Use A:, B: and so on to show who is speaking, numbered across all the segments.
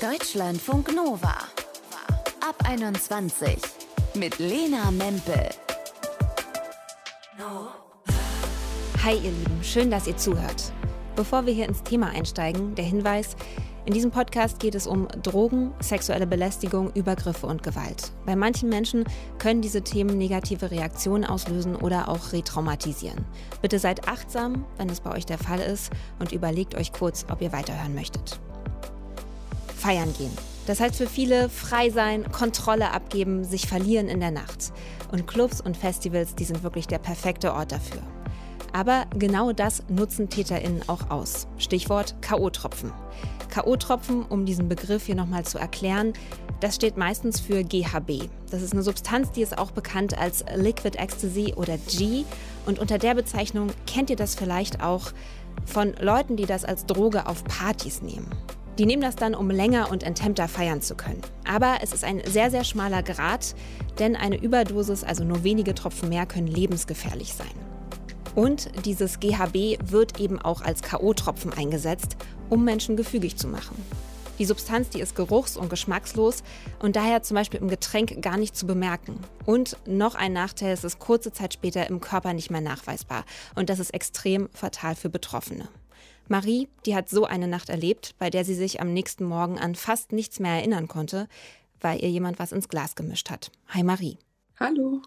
A: Deutschlandfunk Nova. Ab 21 mit Lena Mempel.
B: Hi ihr Lieben, schön, dass ihr zuhört. Bevor wir hier ins Thema einsteigen, der Hinweis, in diesem Podcast geht es um Drogen, sexuelle Belästigung, Übergriffe und Gewalt. Bei manchen Menschen können diese Themen negative Reaktionen auslösen oder auch retraumatisieren. Bitte seid achtsam, wenn es bei euch der Fall ist und überlegt euch kurz, ob ihr weiterhören möchtet feiern gehen. Das heißt für viele frei sein, Kontrolle abgeben, sich verlieren in der Nacht. Und Clubs und Festivals, die sind wirklich der perfekte Ort dafür. Aber genau das nutzen TäterInnen auch aus. Stichwort K.O.-Tropfen. K.O.-Tropfen, um diesen Begriff hier nochmal zu erklären, das steht meistens für GHB. Das ist eine Substanz, die ist auch bekannt als Liquid Ecstasy oder G. Und unter der Bezeichnung kennt ihr das vielleicht auch von Leuten, die das als Droge auf Partys nehmen. Die nehmen das dann, um länger und enthemmter feiern zu können. Aber es ist ein sehr, sehr schmaler Grad, denn eine Überdosis, also nur wenige Tropfen mehr, können lebensgefährlich sein. Und dieses GHB wird eben auch als KO-Tropfen eingesetzt, um Menschen gefügig zu machen. Die Substanz, die ist geruchs- und geschmackslos und daher zum Beispiel im Getränk gar nicht zu bemerken. Und noch ein Nachteil, es ist kurze Zeit später im Körper nicht mehr nachweisbar. Und das ist extrem fatal für Betroffene. Marie, die hat so eine Nacht erlebt, bei der sie sich am nächsten Morgen an fast nichts mehr erinnern konnte, weil ihr jemand was ins Glas gemischt hat. Hi Marie.
C: Hallo.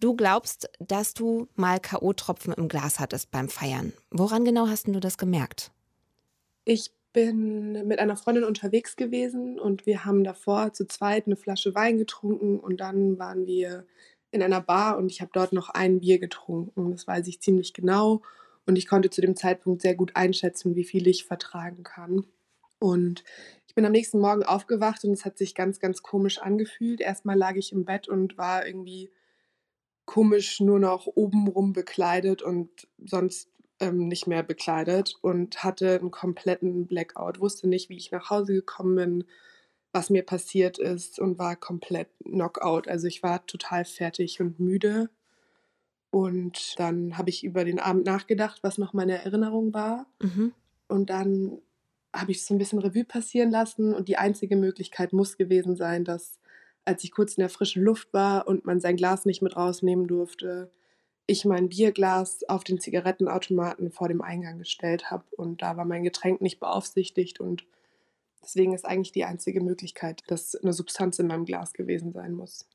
B: Du glaubst, dass du mal K.O.-Tropfen im Glas hattest beim Feiern. Woran genau hast du das gemerkt?
C: Ich bin mit einer Freundin unterwegs gewesen und wir haben davor zu zweit eine Flasche Wein getrunken und dann waren wir in einer Bar und ich habe dort noch ein Bier getrunken. Das weiß ich ziemlich genau. Und ich konnte zu dem Zeitpunkt sehr gut einschätzen, wie viel ich vertragen kann. Und ich bin am nächsten Morgen aufgewacht und es hat sich ganz, ganz komisch angefühlt. Erstmal lag ich im Bett und war irgendwie komisch nur noch obenrum bekleidet und sonst ähm, nicht mehr bekleidet und hatte einen kompletten Blackout. Wusste nicht, wie ich nach Hause gekommen bin, was mir passiert ist und war komplett Knockout. Also ich war total fertig und müde und dann habe ich über den Abend nachgedacht, was noch meine Erinnerung war. Mhm. Und dann habe ich so ein bisschen Revue passieren lassen. Und die einzige Möglichkeit muss gewesen sein, dass als ich kurz in der frischen Luft war und man sein Glas nicht mit rausnehmen durfte, ich mein Bierglas auf den Zigarettenautomaten vor dem Eingang gestellt habe. Und da war mein Getränk nicht beaufsichtigt. Und deswegen ist eigentlich die einzige Möglichkeit, dass eine Substanz in meinem Glas gewesen sein muss.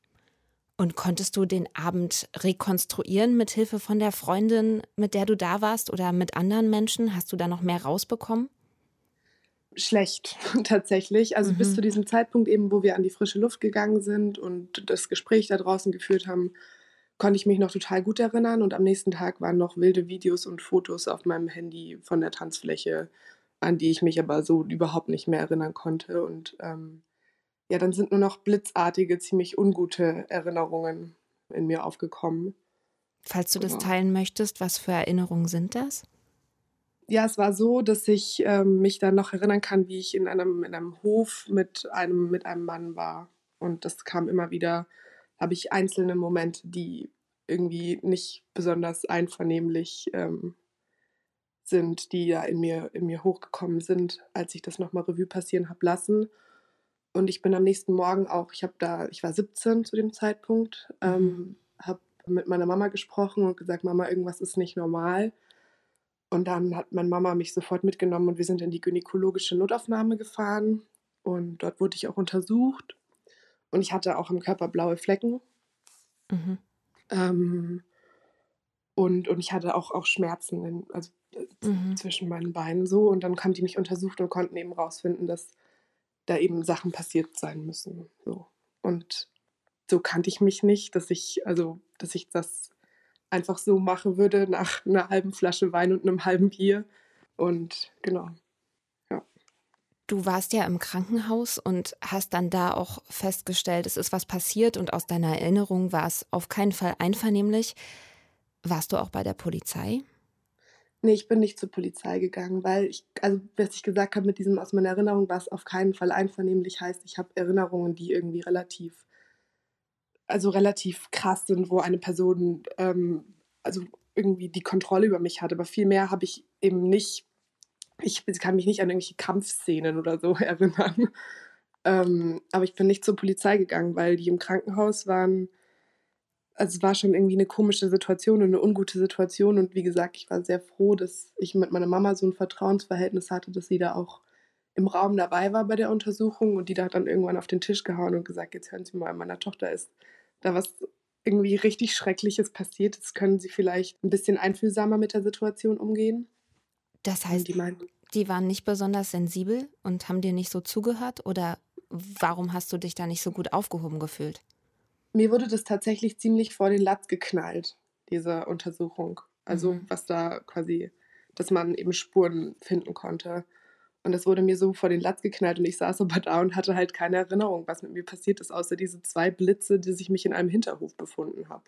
B: Und konntest du den Abend rekonstruieren mit Hilfe von der Freundin, mit der du da warst oder mit anderen Menschen? Hast du da noch mehr rausbekommen?
C: Schlecht, tatsächlich. Also mhm. bis zu diesem Zeitpunkt eben, wo wir an die frische Luft gegangen sind und das Gespräch da draußen geführt haben, konnte ich mich noch total gut erinnern. Und am nächsten Tag waren noch wilde Videos und Fotos auf meinem Handy von der Tanzfläche, an die ich mich aber so überhaupt nicht mehr erinnern konnte. Und ähm, ja, dann sind nur noch blitzartige, ziemlich ungute Erinnerungen in mir aufgekommen.
B: Falls du das genau. teilen möchtest, was für Erinnerungen sind das?
C: Ja, es war so, dass ich ähm, mich dann noch erinnern kann, wie ich in einem, in einem Hof mit einem, mit einem Mann war. Und das kam immer wieder, habe ich einzelne Momente, die irgendwie nicht besonders einvernehmlich ähm, sind, die ja in mir, in mir hochgekommen sind, als ich das nochmal Revue passieren habe lassen. Und ich bin am nächsten Morgen auch, ich habe da, ich war 17 zu dem Zeitpunkt, mhm. ähm, habe mit meiner Mama gesprochen und gesagt, Mama, irgendwas ist nicht normal. Und dann hat meine Mama mich sofort mitgenommen und wir sind in die gynäkologische Notaufnahme gefahren. Und dort wurde ich auch untersucht. Und ich hatte auch im Körper blaue Flecken. Mhm. Ähm, und, und ich hatte auch, auch Schmerzen, in, also äh, mhm. zwischen meinen Beinen so. Und dann haben die mich untersucht und konnten eben rausfinden, dass da eben Sachen passiert sein müssen. So. Und so kannte ich mich nicht, dass ich, also, dass ich das einfach so machen würde nach einer halben Flasche Wein und einem halben Bier. Und genau. Ja.
B: Du warst ja im Krankenhaus und hast dann da auch festgestellt, es ist was passiert und aus deiner Erinnerung war es auf keinen Fall einvernehmlich. Warst du auch bei der Polizei?
C: Nee, ich bin nicht zur Polizei gegangen, weil ich, also was ich gesagt habe mit diesem aus meiner Erinnerung, was auf keinen Fall einvernehmlich heißt, ich habe Erinnerungen, die irgendwie relativ, also relativ krass sind, wo eine Person ähm, also irgendwie die Kontrolle über mich hat. Aber viel mehr habe ich eben nicht ich kann mich nicht an irgendwelche Kampfszenen oder so erinnern. Ähm, aber ich bin nicht zur Polizei gegangen, weil die im Krankenhaus waren. Also es war schon irgendwie eine komische Situation und eine ungute Situation. Und wie gesagt, ich war sehr froh, dass ich mit meiner Mama so ein Vertrauensverhältnis hatte, dass sie da auch im Raum dabei war bei der Untersuchung. Und die da hat dann irgendwann auf den Tisch gehauen und gesagt, jetzt hören Sie mal, meiner Tochter ist da was irgendwie richtig Schreckliches passiert. Jetzt können Sie vielleicht ein bisschen einfühlsamer mit der Situation umgehen.
B: Das heißt, die, meinten, die waren nicht besonders sensibel und haben dir nicht so zugehört? Oder warum hast du dich da nicht so gut aufgehoben gefühlt?
C: Mir wurde das tatsächlich ziemlich vor den Latz geknallt, diese Untersuchung. Also mhm. was da quasi, dass man eben Spuren finden konnte. Und das wurde mir so vor den Latz geknallt und ich saß aber da und hatte halt keine Erinnerung, was mit mir passiert ist, außer diese zwei Blitze, die sich mich in einem Hinterhof befunden habe.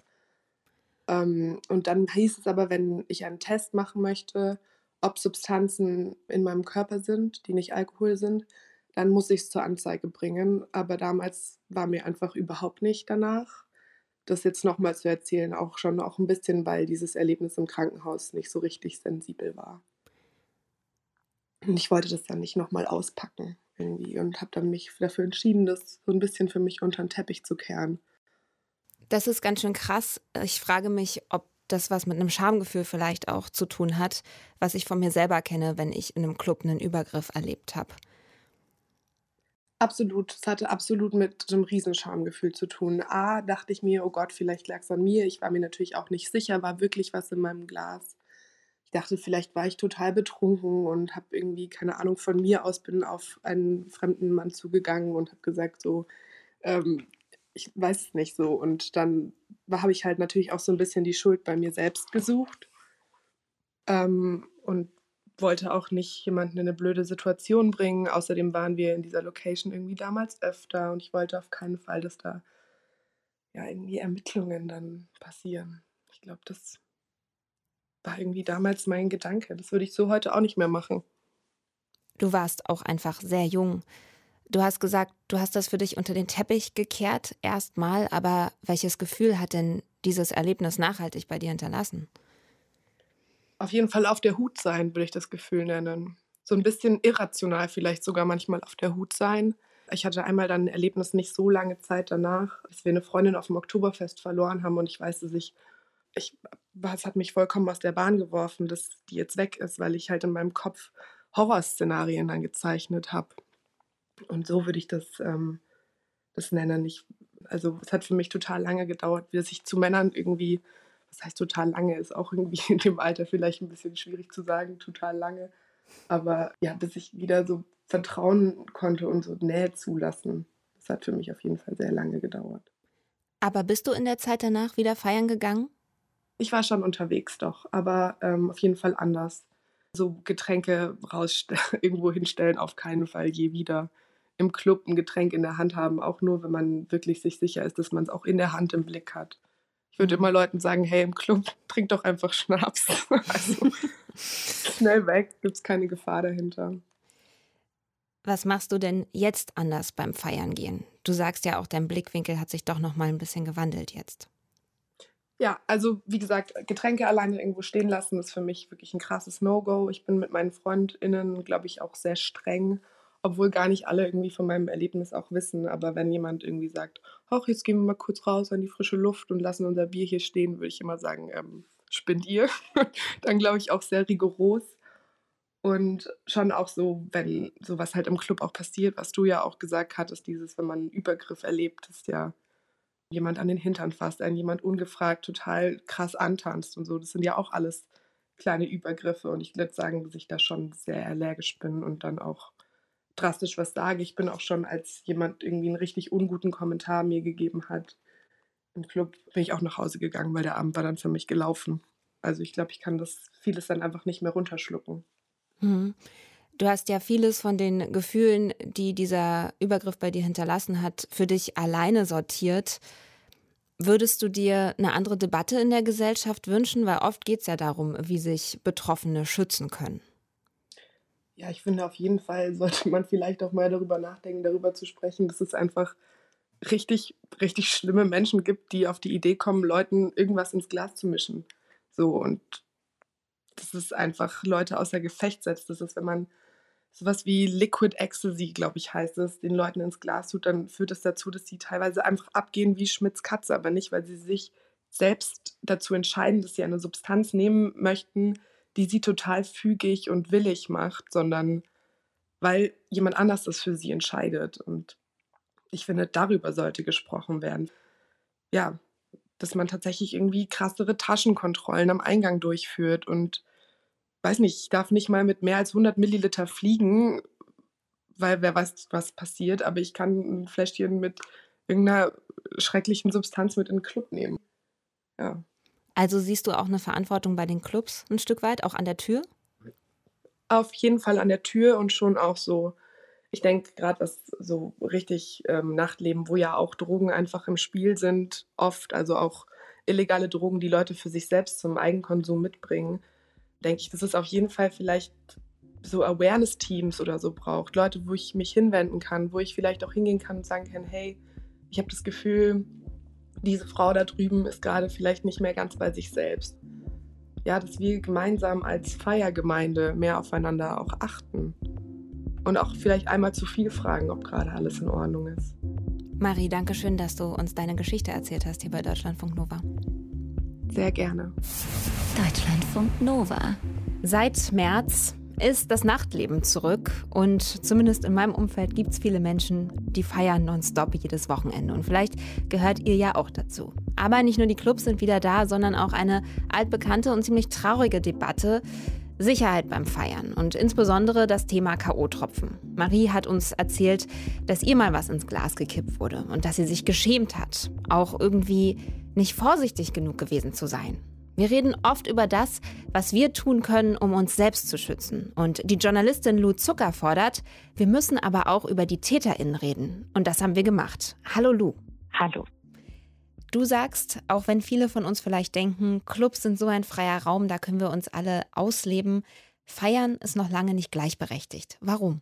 C: Ähm, und dann hieß es aber, wenn ich einen Test machen möchte, ob Substanzen in meinem Körper sind, die nicht Alkohol sind, dann muss ich es zur Anzeige bringen. Aber damals war mir einfach überhaupt nicht danach. Das jetzt nochmal zu erzählen, auch schon auch ein bisschen, weil dieses Erlebnis im Krankenhaus nicht so richtig sensibel war. Und ich wollte das dann nicht nochmal auspacken irgendwie und habe dann mich dafür entschieden, das so ein bisschen für mich unter den Teppich zu kehren.
B: Das ist ganz schön krass. Ich frage mich, ob das was mit einem Schamgefühl vielleicht auch zu tun hat, was ich von mir selber kenne, wenn ich in einem Club einen Übergriff erlebt habe.
C: Absolut, es hatte absolut mit einem Riesenschamgefühl zu tun. A, dachte ich mir, oh Gott, vielleicht lag es an mir. Ich war mir natürlich auch nicht sicher, war wirklich was in meinem Glas. Ich dachte, vielleicht war ich total betrunken und habe irgendwie, keine Ahnung, von mir aus bin auf einen fremden Mann zugegangen und habe gesagt, so, ähm, ich weiß es nicht so. Und dann habe ich halt natürlich auch so ein bisschen die Schuld bei mir selbst gesucht ähm, und wollte auch nicht jemanden in eine blöde Situation bringen. Außerdem waren wir in dieser Location irgendwie damals öfter und ich wollte auf keinen Fall, dass da ja irgendwie Ermittlungen dann passieren. Ich glaube, das war irgendwie damals mein Gedanke. Das würde ich so heute auch nicht mehr machen.
B: Du warst auch einfach sehr jung. Du hast gesagt, du hast das für dich unter den Teppich gekehrt, erstmal, aber welches Gefühl hat denn dieses Erlebnis nachhaltig bei dir hinterlassen?
C: Auf jeden Fall auf der Hut sein, würde ich das Gefühl nennen. So ein bisschen irrational vielleicht sogar manchmal auf der Hut sein. Ich hatte einmal dann ein Erlebnis nicht so lange Zeit danach, dass wir eine Freundin auf dem Oktoberfest verloren haben und ich weiß, dass ich, ich, es hat mich vollkommen aus der Bahn geworfen, dass die jetzt weg ist, weil ich halt in meinem Kopf Horrorszenarien dann gezeichnet habe. Und so würde ich das, ähm, das nennen. Ich, also es hat für mich total lange gedauert, bis ich zu Männern irgendwie, was heißt total lange, ist auch irgendwie in dem Alter vielleicht ein bisschen schwierig zu sagen, total lange. Aber ja, bis ich wieder so vertrauen konnte und so Nähe zulassen, das hat für mich auf jeden Fall sehr lange gedauert.
B: Aber bist du in der Zeit danach wieder feiern gegangen?
C: Ich war schon unterwegs doch, aber ähm, auf jeden Fall anders. So Getränke raus irgendwo hinstellen, auf keinen Fall je wieder im Club ein Getränk in der Hand haben, auch nur, wenn man wirklich sich sicher ist, dass man es auch in der Hand im Blick hat. Ich würde immer Leuten sagen, hey, im Club trink doch einfach Schnaps. also schnell weg, gibt es keine Gefahr dahinter.
B: Was machst du denn jetzt anders beim Feiern gehen? Du sagst ja auch, dein Blickwinkel hat sich doch noch mal ein bisschen gewandelt jetzt.
C: Ja, also wie gesagt, Getränke alleine irgendwo stehen lassen ist für mich wirklich ein krasses No-Go. Ich bin mit meinen FreundInnen, glaube ich, auch sehr streng obwohl gar nicht alle irgendwie von meinem Erlebnis auch wissen. Aber wenn jemand irgendwie sagt, ach, jetzt gehen wir mal kurz raus an die frische Luft und lassen unser Bier hier stehen, würde ich immer sagen, ähm, spinnt ihr. Dann glaube ich auch sehr rigoros. Und schon auch so, wenn sowas halt im Club auch passiert, was du ja auch gesagt hattest, dieses, wenn man einen Übergriff erlebt, ist ja jemand an den Hintern fasst, einen jemand ungefragt total krass antanzt und so. Das sind ja auch alles kleine Übergriffe und ich würde sagen, dass ich da schon sehr allergisch bin und dann auch drastisch was sage. Ich bin auch schon, als jemand irgendwie einen richtig unguten Kommentar mir gegeben hat im Club, bin ich auch nach Hause gegangen, weil der Abend war dann für mich gelaufen. Also ich glaube, ich kann das vieles dann einfach nicht mehr runterschlucken.
B: Mhm. Du hast ja vieles von den Gefühlen, die dieser Übergriff bei dir hinterlassen hat, für dich alleine sortiert. Würdest du dir eine andere Debatte in der Gesellschaft wünschen? Weil oft geht es ja darum, wie sich Betroffene schützen können.
C: Ja, ich finde auf jeden Fall sollte man vielleicht auch mal darüber nachdenken, darüber zu sprechen, dass es einfach richtig, richtig schlimme Menschen gibt, die auf die Idee kommen, Leuten irgendwas ins Glas zu mischen. So und dass es einfach Leute außer Gefecht setzt. Das ist, wenn man sowas wie Liquid Ecstasy, glaube ich, heißt es, den Leuten ins Glas tut, dann führt das dazu, dass sie teilweise einfach abgehen wie Schmitz Katze, aber nicht, weil sie sich selbst dazu entscheiden, dass sie eine Substanz nehmen möchten, die sie total fügig und willig macht, sondern weil jemand anders das für sie entscheidet. Und ich finde, darüber sollte gesprochen werden. Ja, dass man tatsächlich irgendwie krassere Taschenkontrollen am Eingang durchführt und weiß nicht, ich darf nicht mal mit mehr als 100 Milliliter fliegen, weil wer weiß, was passiert, aber ich kann ein Fläschchen mit irgendeiner schrecklichen Substanz mit in den Club nehmen. Ja.
B: Also siehst du auch eine Verantwortung bei den Clubs ein Stück weit, auch an der Tür?
C: Auf jeden Fall an der Tür und schon auch so, ich denke gerade was so richtig ähm, Nachtleben, wo ja auch Drogen einfach im Spiel sind, oft, also auch illegale Drogen, die Leute für sich selbst zum Eigenkonsum mitbringen denke ich, dass es auf jeden Fall vielleicht so Awareness-Teams oder so braucht. Leute, wo ich mich hinwenden kann, wo ich vielleicht auch hingehen kann und sagen kann, hey, ich habe das Gefühl, diese Frau da drüben ist gerade vielleicht nicht mehr ganz bei sich selbst. Ja, dass wir gemeinsam als Feiergemeinde mehr aufeinander auch achten. Und auch vielleicht einmal zu viel fragen, ob gerade alles in Ordnung ist.
B: Marie, danke schön, dass du uns deine Geschichte erzählt hast hier bei Deutschlandfunk Nova.
C: Sehr gerne.
A: Deutschlandfunk Nova.
B: Seit März ist das Nachtleben zurück und zumindest in meinem Umfeld gibt es viele Menschen, die feiern nonstop jedes Wochenende und vielleicht gehört ihr ja auch dazu. Aber nicht nur die Clubs sind wieder da, sondern auch eine altbekannte und ziemlich traurige Debatte. Sicherheit beim Feiern und insbesondere das Thema KO-Tropfen. Marie hat uns erzählt, dass ihr mal was ins Glas gekippt wurde und dass sie sich geschämt hat, auch irgendwie nicht vorsichtig genug gewesen zu sein. Wir reden oft über das, was wir tun können, um uns selbst zu schützen. Und die Journalistin Lou Zucker fordert, wir müssen aber auch über die TäterInnen reden. Und das haben wir gemacht. Hallo Lou.
D: Hallo.
B: Du sagst, auch wenn viele von uns vielleicht denken, Clubs sind so ein freier Raum, da können wir uns alle ausleben, feiern ist noch lange nicht gleichberechtigt. Warum?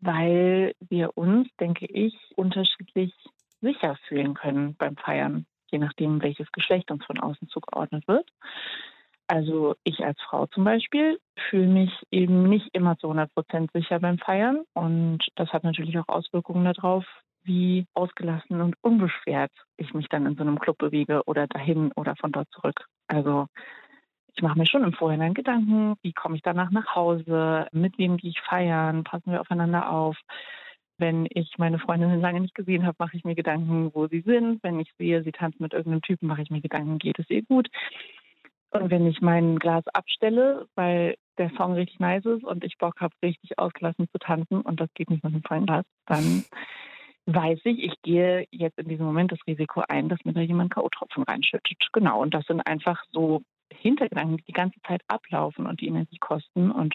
D: Weil wir uns, denke ich, unterschiedlich sicher fühlen können beim Feiern je nachdem, welches Geschlecht uns von außen zugeordnet wird. Also ich als Frau zum Beispiel fühle mich eben nicht immer zu 100 Prozent sicher beim Feiern und das hat natürlich auch Auswirkungen darauf, wie ausgelassen und unbeschwert ich mich dann in so einem Club bewege oder dahin oder von dort zurück. Also ich mache mir schon im Vorhinein Gedanken, wie komme ich danach nach Hause, mit wem gehe ich feiern, passen wir aufeinander auf, wenn ich meine Freundin lange nicht gesehen habe, mache ich mir Gedanken, wo sie sind. Wenn ich sehe, sie tanzt mit irgendeinem Typen, mache ich mir Gedanken, geht es ihr gut. Und wenn ich mein Glas abstelle, weil der Song richtig nice ist und ich Bock habe, richtig ausgelassen zu tanzen und das geht nicht mit dem vollen Glas, dann weiß ich, ich gehe jetzt in diesem Moment das Risiko ein, dass mir da jemand K.O.-Tropfen reinschüttet. Genau. Und das sind einfach so Hintergedanken, die die ganze Zeit ablaufen und die Energie kosten. Und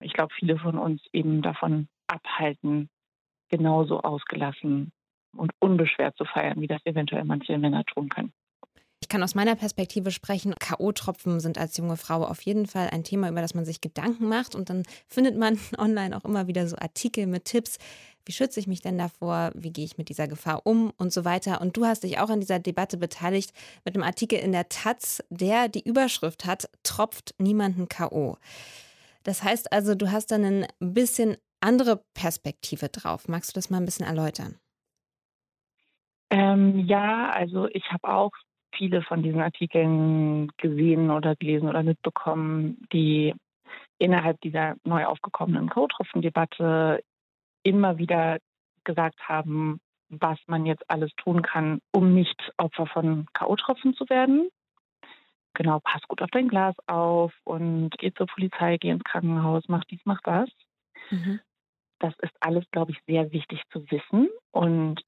D: ich glaube, viele von uns eben davon abhalten, genauso ausgelassen und unbeschwert zu feiern, wie das eventuell manche Männer tun können.
B: Ich kann aus meiner Perspektive sprechen. K.O.-Tropfen sind als junge Frau auf jeden Fall ein Thema, über das man sich Gedanken macht. Und dann findet man online auch immer wieder so Artikel mit Tipps. Wie schütze ich mich denn davor? Wie gehe ich mit dieser Gefahr um? Und so weiter. Und du hast dich auch an dieser Debatte beteiligt mit einem Artikel in der Taz, der die Überschrift hat: Tropft niemanden K.O. Das heißt also, du hast dann ein bisschen andere Perspektive drauf. Magst du das mal ein bisschen erläutern?
D: Ähm, ja, also ich habe auch viele von diesen Artikeln gesehen oder gelesen oder mitbekommen, die innerhalb dieser neu aufgekommenen Co-Tropfen-Debatte immer wieder gesagt haben, was man jetzt alles tun kann, um nicht Opfer von K.O.-Tropfen zu werden. Genau, pass gut auf dein Glas auf und geh zur Polizei, geh ins Krankenhaus, mach dies, mach das. Mhm. Das ist alles, glaube ich, sehr wichtig zu wissen und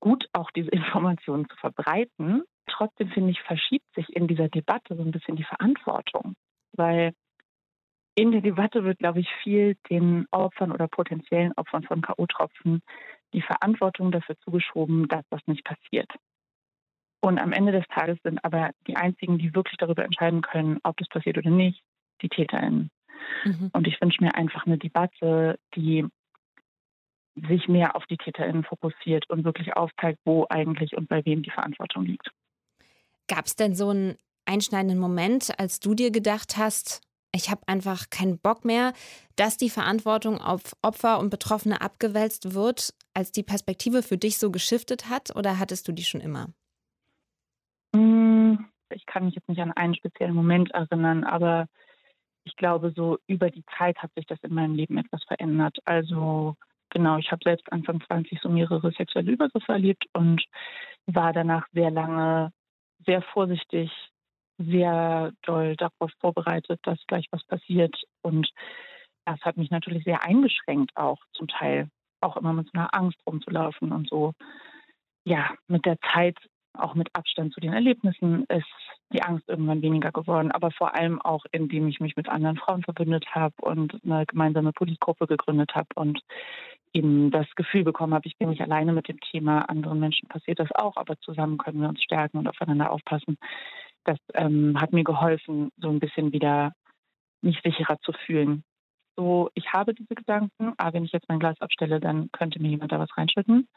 D: gut auch diese Informationen zu verbreiten. Trotzdem finde ich, verschiebt sich in dieser Debatte so ein bisschen die Verantwortung, weil in der Debatte wird, glaube ich, viel den Opfern oder potenziellen Opfern von K.O.-Tropfen die Verantwortung dafür zugeschoben, dass das nicht passiert. Und am Ende des Tages sind aber die einzigen, die wirklich darüber entscheiden können, ob das passiert oder nicht, die TäterInnen. Mhm. Und ich wünsche mir einfach eine Debatte, die sich mehr auf die TäterInnen fokussiert und wirklich aufzeigt, wo eigentlich und bei wem die Verantwortung liegt.
B: Gab es denn so einen einschneidenden Moment, als du dir gedacht hast, ich habe einfach keinen Bock mehr, dass die Verantwortung auf Opfer und Betroffene abgewälzt wird, als die Perspektive für dich so geschiftet hat oder hattest du die schon immer?
D: Hm, ich kann mich jetzt nicht an einen speziellen Moment erinnern, aber ich glaube, so über die Zeit hat sich das in meinem Leben etwas verändert. Also genau, ich habe selbst Anfang 20 so mehrere sexuelle Übergriffe erlebt und war danach sehr lange sehr vorsichtig, sehr doll darauf vorbereitet, dass gleich was passiert. Und das hat mich natürlich sehr eingeschränkt, auch zum Teil. Auch immer mit so einer Angst rumzulaufen und so. Ja, mit der Zeit, auch mit Abstand zu den Erlebnissen, ist die Angst irgendwann weniger geworden. Aber vor allem auch, indem ich mich mit anderen Frauen verbündet habe und eine gemeinsame Politgruppe gegründet habe und eben das Gefühl bekommen habe, ich bin nicht alleine mit dem Thema, anderen Menschen passiert das auch, aber zusammen können wir uns stärken und aufeinander aufpassen. Das ähm, hat mir geholfen, so ein bisschen wieder mich sicherer zu fühlen. So, ich habe diese Gedanken, aber wenn ich jetzt mein Glas abstelle, dann könnte mir jemand da was reinschütten.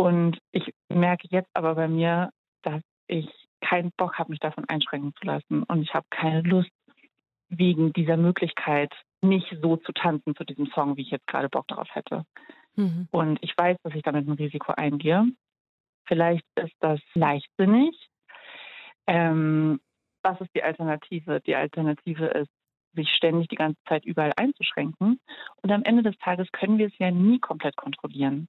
D: Und ich merke jetzt aber bei mir, dass ich keinen Bock habe, mich davon einschränken zu lassen. Und ich habe keine Lust, wegen dieser Möglichkeit nicht so zu tanzen zu diesem Song, wie ich jetzt gerade Bock darauf hätte. Mhm. Und ich weiß, dass ich damit ein Risiko eingehe. Vielleicht ist das leichtsinnig. Ähm, was ist die Alternative? Die Alternative ist, sich ständig die ganze Zeit überall einzuschränken. Und am Ende des Tages können wir es ja nie komplett kontrollieren.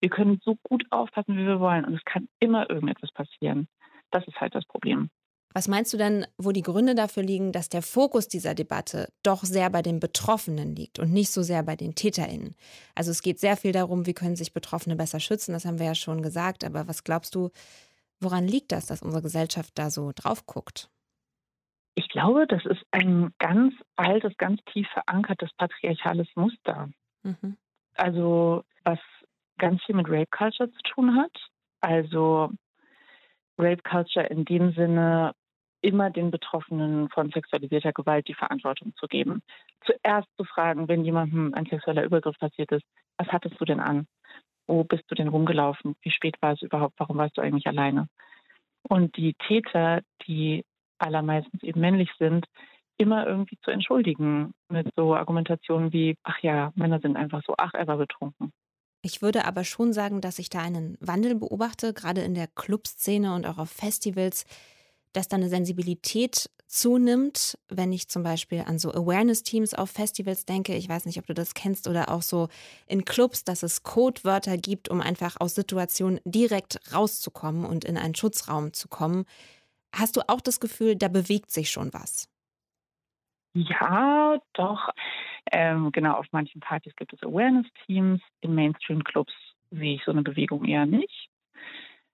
D: Wir können so gut aufpassen, wie wir wollen. Und es kann immer irgendetwas passieren. Das ist halt das Problem.
B: Was meinst du denn, wo die Gründe dafür liegen, dass der Fokus dieser Debatte doch sehr bei den Betroffenen liegt und nicht so sehr bei den TäterInnen? Also es geht sehr viel darum, wie können sich Betroffene besser schützen, das haben wir ja schon gesagt, aber was glaubst du, woran liegt das, dass unsere Gesellschaft da so drauf guckt?
D: Ich glaube, das ist ein ganz altes, ganz tief verankertes patriarchales Muster. Mhm. Also was ganz viel mit Rape Culture zu tun hat. Also Rape Culture in dem Sinne, immer den Betroffenen von sexualisierter Gewalt die Verantwortung zu geben. Zuerst zu fragen, wenn jemandem ein sexueller Übergriff passiert ist, was hattest du denn an? Wo bist du denn rumgelaufen? Wie spät war es überhaupt? Warum warst du eigentlich alleine? Und die Täter, die allermeistens eben männlich sind, immer irgendwie zu entschuldigen mit so Argumentationen wie, ach ja, Männer sind einfach so, ach, er war betrunken.
B: Ich würde aber schon sagen, dass ich da einen Wandel beobachte, gerade in der Clubszene und auch auf Festivals dass da eine Sensibilität zunimmt, wenn ich zum Beispiel an so Awareness-Teams auf Festivals denke. Ich weiß nicht, ob du das kennst oder auch so in Clubs, dass es Codewörter gibt, um einfach aus Situationen direkt rauszukommen und in einen Schutzraum zu kommen. Hast du auch das Gefühl, da bewegt sich schon was?
D: Ja, doch. Ähm, genau, auf manchen Partys gibt es Awareness-Teams. In Mainstream-Clubs sehe ich so eine Bewegung eher nicht.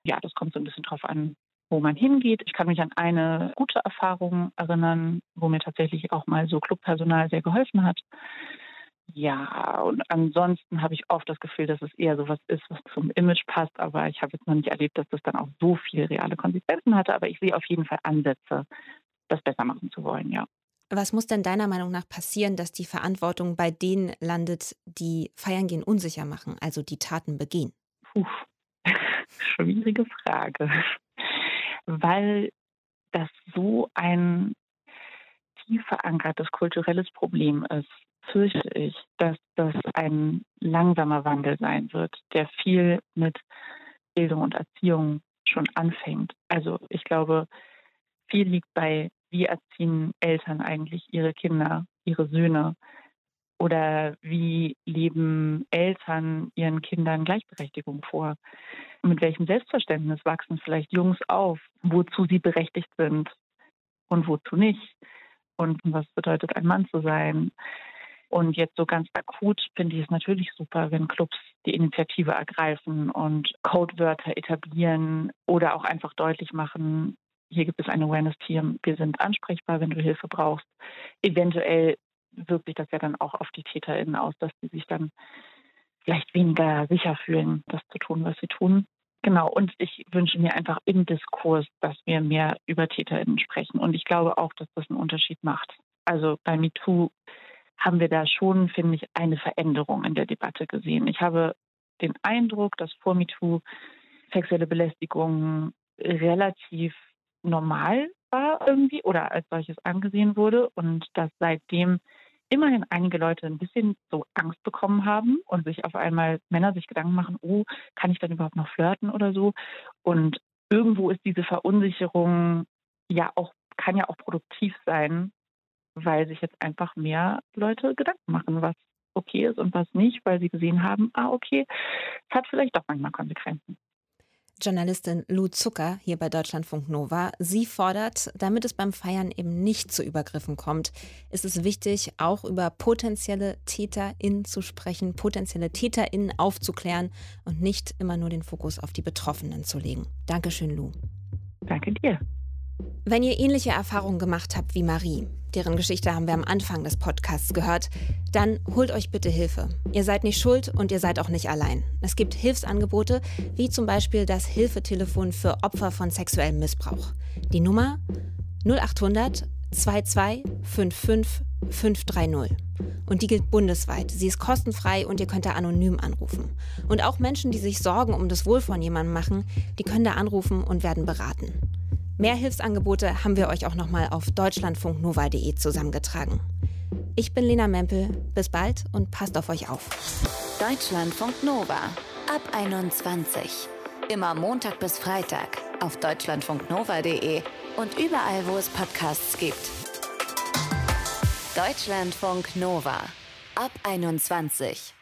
D: Ja, das kommt so ein bisschen drauf an, wo man hingeht. Ich kann mich an eine gute Erfahrung erinnern, wo mir tatsächlich auch mal so Clubpersonal sehr geholfen hat. Ja, und ansonsten habe ich oft das Gefühl, dass es eher so was ist, was zum Image passt. Aber ich habe jetzt noch nicht erlebt, dass das dann auch so viele reale Konsequenzen hatte. Aber ich sehe auf jeden Fall Ansätze, das besser machen zu wollen, ja.
B: Was muss denn deiner Meinung nach passieren, dass die Verantwortung bei denen landet, die Feiern gehen unsicher machen, also die Taten begehen?
D: Puh, schwierige Frage weil das so ein tief verankertes kulturelles Problem ist, fürchte ich, dass das ein langsamer Wandel sein wird, der viel mit Bildung und Erziehung schon anfängt. Also ich glaube, viel liegt bei, wie erziehen Eltern eigentlich ihre Kinder, ihre Söhne oder wie leben Eltern ihren Kindern Gleichberechtigung vor? Mit welchem Selbstverständnis wachsen vielleicht Jungs auf, wozu sie berechtigt sind und wozu nicht? Und was bedeutet ein Mann zu sein? Und jetzt so ganz akut finde ich es natürlich super, wenn Clubs die Initiative ergreifen und Codewörter etablieren oder auch einfach deutlich machen, hier gibt es ein Awareness-Team, wir sind ansprechbar, wenn du Hilfe brauchst. Eventuell wirkt sich das ja dann auch auf die TäterInnen aus, dass sie sich dann vielleicht weniger sicher fühlen, das zu tun, was sie tun. Genau, und ich wünsche mir einfach im Diskurs, dass wir mehr über TäterInnen sprechen. Und ich glaube auch, dass das einen Unterschied macht. Also bei MeToo haben wir da schon, finde ich, eine Veränderung in der Debatte gesehen. Ich habe den Eindruck, dass vor MeToo sexuelle Belästigung relativ normal war irgendwie oder als solches angesehen wurde und dass seitdem immerhin einige Leute ein bisschen so Angst bekommen haben und sich auf einmal Männer sich Gedanken machen, oh, kann ich dann überhaupt noch flirten oder so? Und irgendwo ist diese Verunsicherung ja auch, kann ja auch produktiv sein, weil sich jetzt einfach mehr Leute Gedanken machen, was okay ist und was nicht, weil sie gesehen haben, ah, okay, es hat vielleicht doch manchmal Konsequenzen.
B: Journalistin Lou Zucker hier bei Deutschlandfunk Nova. Sie fordert, damit es beim Feiern eben nicht zu Übergriffen kommt, ist es wichtig, auch über potenzielle TäterInnen zu sprechen, potenzielle TäterInnen aufzuklären und nicht immer nur den Fokus auf die Betroffenen zu legen. Dankeschön, Lou.
D: Danke dir.
B: Wenn ihr ähnliche Erfahrungen gemacht habt wie Marie, deren Geschichte haben wir am Anfang des Podcasts gehört, dann holt euch bitte Hilfe. Ihr seid nicht schuld und ihr seid auch nicht allein. Es gibt Hilfsangebote, wie zum Beispiel das Hilfetelefon für Opfer von sexuellem Missbrauch. Die Nummer 0800 22 55 530. Und die gilt bundesweit. Sie ist kostenfrei und ihr könnt da anonym anrufen. Und auch Menschen, die sich Sorgen um das Wohl von jemandem machen, die können da anrufen und werden beraten. Mehr Hilfsangebote haben wir euch auch nochmal auf deutschlandfunknova.de zusammengetragen. Ich bin Lena Mempel. Bis bald und passt auf euch auf.
A: Deutschlandfunk Nova ab 21. Immer Montag bis Freitag auf deutschlandfunknova.de und überall, wo es Podcasts gibt. Deutschlandfunk Nova ab 21.